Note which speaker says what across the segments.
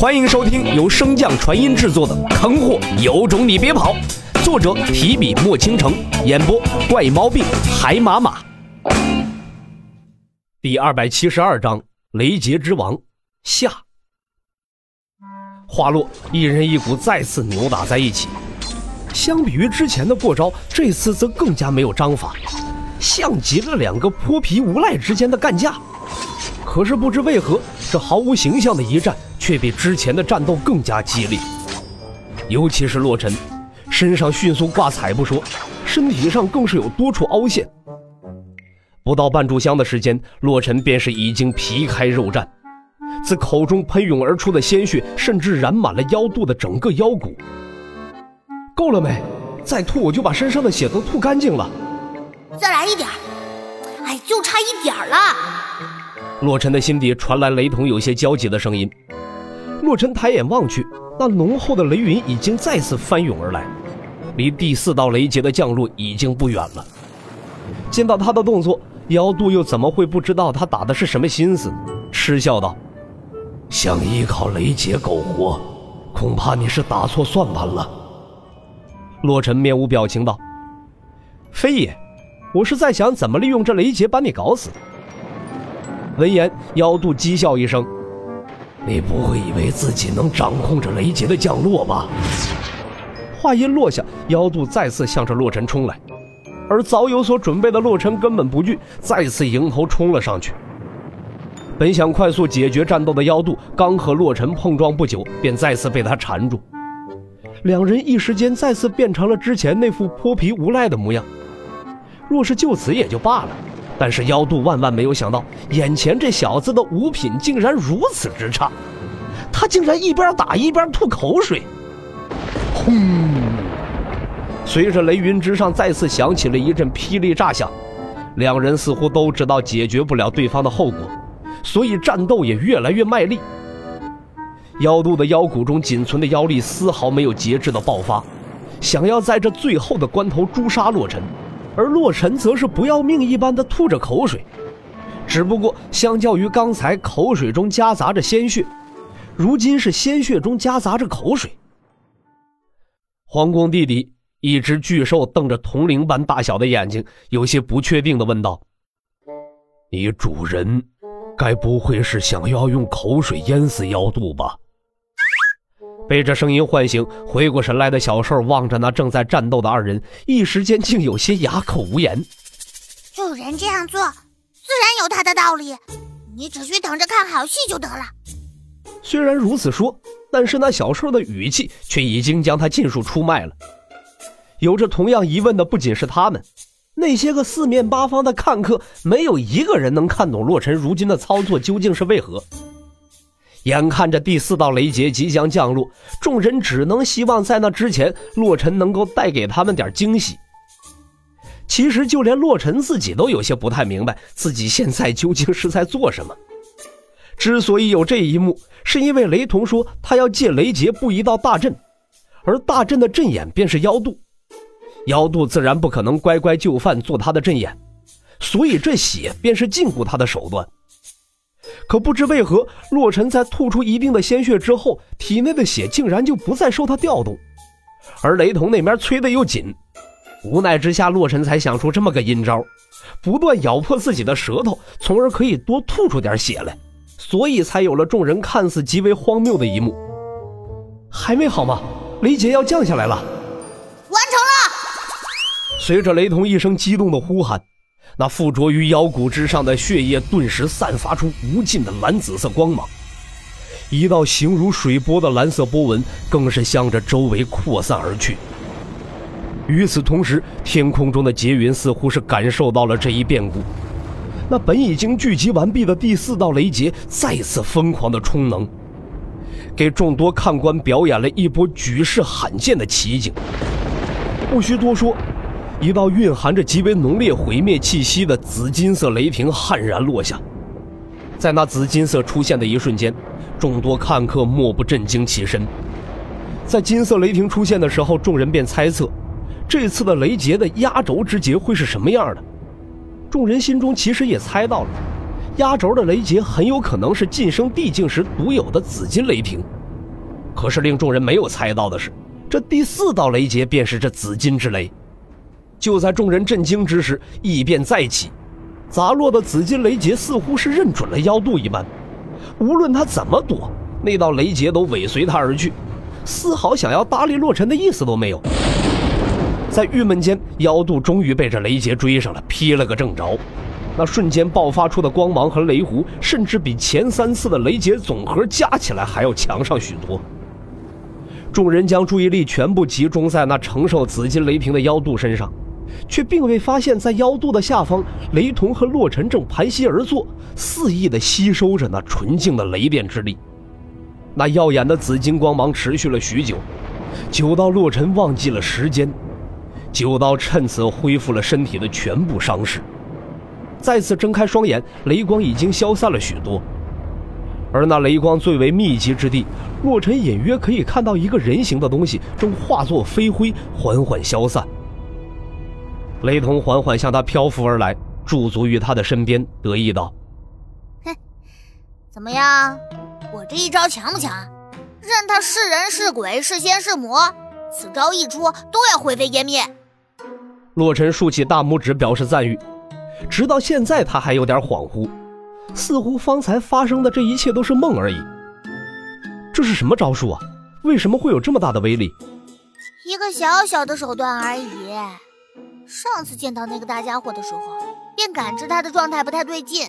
Speaker 1: 欢迎收听由升降传音制作的《坑货有种你别跑》，作者提笔墨倾城，演播怪毛病海马马。第二百七十二章：雷劫之王下。话落，一人一股再次扭打在一起。相比于之前的过招，这次则更加没有章法，像极了两个泼皮无赖之间的干架。可是不知为何，这毫无形象的一战却比之前的战斗更加激烈。尤其是洛尘，身上迅速挂彩不说，身体上更是有多处凹陷。不到半炷香的时间，洛尘便是已经皮开肉绽，自口中喷涌而出的鲜血甚至染满了腰肚的整个腰骨。够了没？再吐我就把身上的血都吐干净了。
Speaker 2: 再来一点哎，就差一点了。
Speaker 1: 洛尘的心底传来雷同有些焦急的声音。洛尘抬眼望去，那浓厚的雷云已经再次翻涌而来，离第四道雷劫的降落已经不远了。见到他的动作，妖渡又怎么会不知道他打的是什么心思？嗤笑道：“想依靠雷劫苟活，恐怕你是打错算盘了。”洛尘面无表情道：“非也，我是在想怎么利用这雷劫把你搞死。”闻言，妖渡讥笑一声：“你不会以为自己能掌控着雷劫的降落吧？”话音落下，妖渡再次向着洛尘冲来，而早有所准备的洛尘根本不惧，再次迎头冲了上去。本想快速解决战斗的妖渡，刚和洛尘碰撞不久，便再次被他缠住。两人一时间再次变成了之前那副泼皮无赖的模样。若是就此也就罢了。但是妖渡万万没有想到，眼前这小子的五品竟然如此之差，他竟然一边打一边吐口水。轰！随着雷云之上再次响起了一阵霹雳炸响，两人似乎都知道解决不了对方的后果，所以战斗也越来越卖力。妖渡的腰骨中仅存的妖力丝毫没有节制的爆发，想要在这最后的关头诛杀洛尘。而洛尘则是不要命一般的吐着口水，只不过相较于刚才口水中夹杂着鲜血，如今是鲜血中夹杂着口水。皇宫地底，一只巨兽瞪着铜铃般大小的眼睛，有些不确定的问道：“你主人，该不会是想要用口水淹死妖肚吧？”被这声音唤醒，回过神来的小兽望着那正在战斗的二人，一时间竟有些哑口无言。
Speaker 2: 主人这样做，自然有他的道理，你只需等着看好戏就得了。
Speaker 1: 虽然如此说，但是那小兽的语气却已经将他尽数出卖了。有着同样疑问的不仅是他们，那些个四面八方的看客，没有一个人能看懂洛尘如今的操作究竟是为何。眼看着第四道雷劫即将降落，众人只能希望在那之前，洛尘能够带给他们点惊喜。其实，就连洛尘自己都有些不太明白，自己现在究竟是在做什么。之所以有这一幕，是因为雷同说他要借雷劫布一道大阵，而大阵的阵眼便是妖渡，妖渡自然不可能乖乖就范做他的阵眼，所以这血便是禁锢他的手段。可不知为何，洛尘在吐出一定的鲜血之后，体内的血竟然就不再受他调动，而雷同那边催的又紧。无奈之下，洛尘才想出这么个阴招，不断咬破自己的舌头，从而可以多吐出点血来，所以才有了众人看似极为荒谬的一幕。还没好吗？雷劫要降下来了，
Speaker 2: 完成了！
Speaker 1: 随着雷同一声激动的呼喊。那附着于腰骨之上的血液顿时散发出无尽的蓝紫色光芒，一道形如水波的蓝色波纹更是向着周围扩散而去。与此同时，天空中的劫云似乎是感受到了这一变故，那本已经聚集完毕的第四道雷劫再次疯狂的充能，给众多看官表演了一波举世罕见的奇景。不需多说。一道蕴含着极为浓烈毁灭气息的紫金色雷霆悍然落下，在那紫金色出现的一瞬间，众多看客莫不震惊起身。在金色雷霆出现的时候，众人便猜测，这次的雷劫的压轴之劫会是什么样的。众人心中其实也猜到了，压轴的雷劫很有可能是晋升地境时独有的紫金雷霆，可是令众人没有猜到的是，这第四道雷劫便是这紫金之雷。就在众人震惊之时，异变再起，砸落的紫金雷劫似乎是认准了妖渡一般，无论他怎么躲，那道雷劫都尾随他而去，丝毫想要搭理洛尘的意思都没有。在郁闷间，妖渡终于被这雷劫追上了，劈了个正着。那瞬间爆发出的光芒和雷弧，甚至比前三次的雷劫总和加起来还要强上许多。众人将注意力全部集中在那承受紫金雷霆的妖渡身上。却并未发现，在妖肚的下方，雷同和洛尘正盘膝而坐，肆意地吸收着那纯净的雷电之力。那耀眼的紫金光芒持续了许久，久到洛尘忘记了时间，久到趁此恢复了身体的全部伤势。再次睁开双眼，雷光已经消散了许多，而那雷光最为密集之地，洛尘隐约可以看到一个人形的东西正化作飞灰，缓缓消散。雷同缓缓向他漂浮而来，驻足于他的身边，得意道：“
Speaker 2: 哼，怎么样？我这一招强不强？任他是人是鬼是仙是魔，此招一出都要灰飞烟灭。”
Speaker 1: 洛尘竖起大拇指表示赞誉。直到现在，他还有点恍惚，似乎方才发生的这一切都是梦而已。这是什么招数啊？为什么会有这么大的威力？
Speaker 2: 一个小小的手段而已。上次见到那个大家伙的时候，便感知他的状态不太对劲，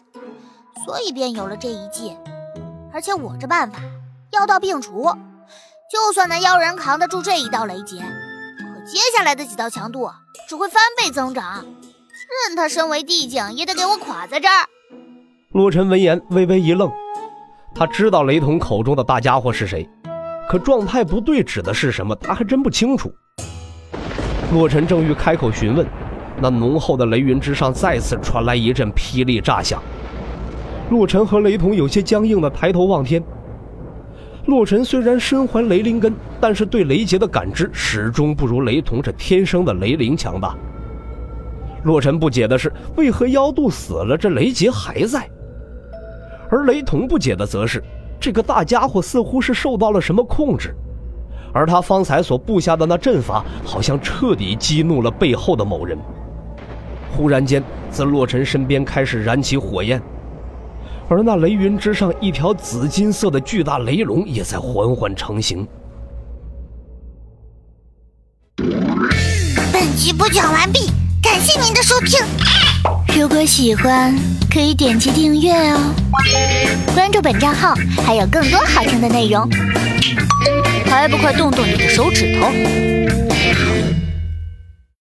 Speaker 2: 所以便有了这一计。而且我这办法药到病除，就算那妖人扛得住这一道雷劫，可接下来的几道强度只会翻倍增长。任他身为地境，也得给我垮在这儿。
Speaker 1: 洛尘闻言微微一愣，他知道雷同口中的大家伙是谁，可状态不对指的是什么，他还真不清楚。洛尘正欲开口询问，那浓厚的雷云之上再次传来一阵霹雳炸响。洛尘和雷同有些僵硬的抬头望天。洛尘虽然身怀雷灵根，但是对雷劫的感知始终不如雷同这天生的雷灵强大。洛尘不解的是，为何妖渡死了，这雷劫还在？而雷同不解的则是，这个大家伙似乎是受到了什么控制。而他方才所布下的那阵法，好像彻底激怒了背后的某人。忽然间，自洛尘身边开始燃起火焰，而那雷云之上，一条紫金色的巨大雷龙也在缓缓成型。
Speaker 2: 本集播讲完毕，感谢您的收听。
Speaker 3: 如果喜欢，可以点击订阅哦，关注本账号还有更多好听的内容。还不快动动你的手指头。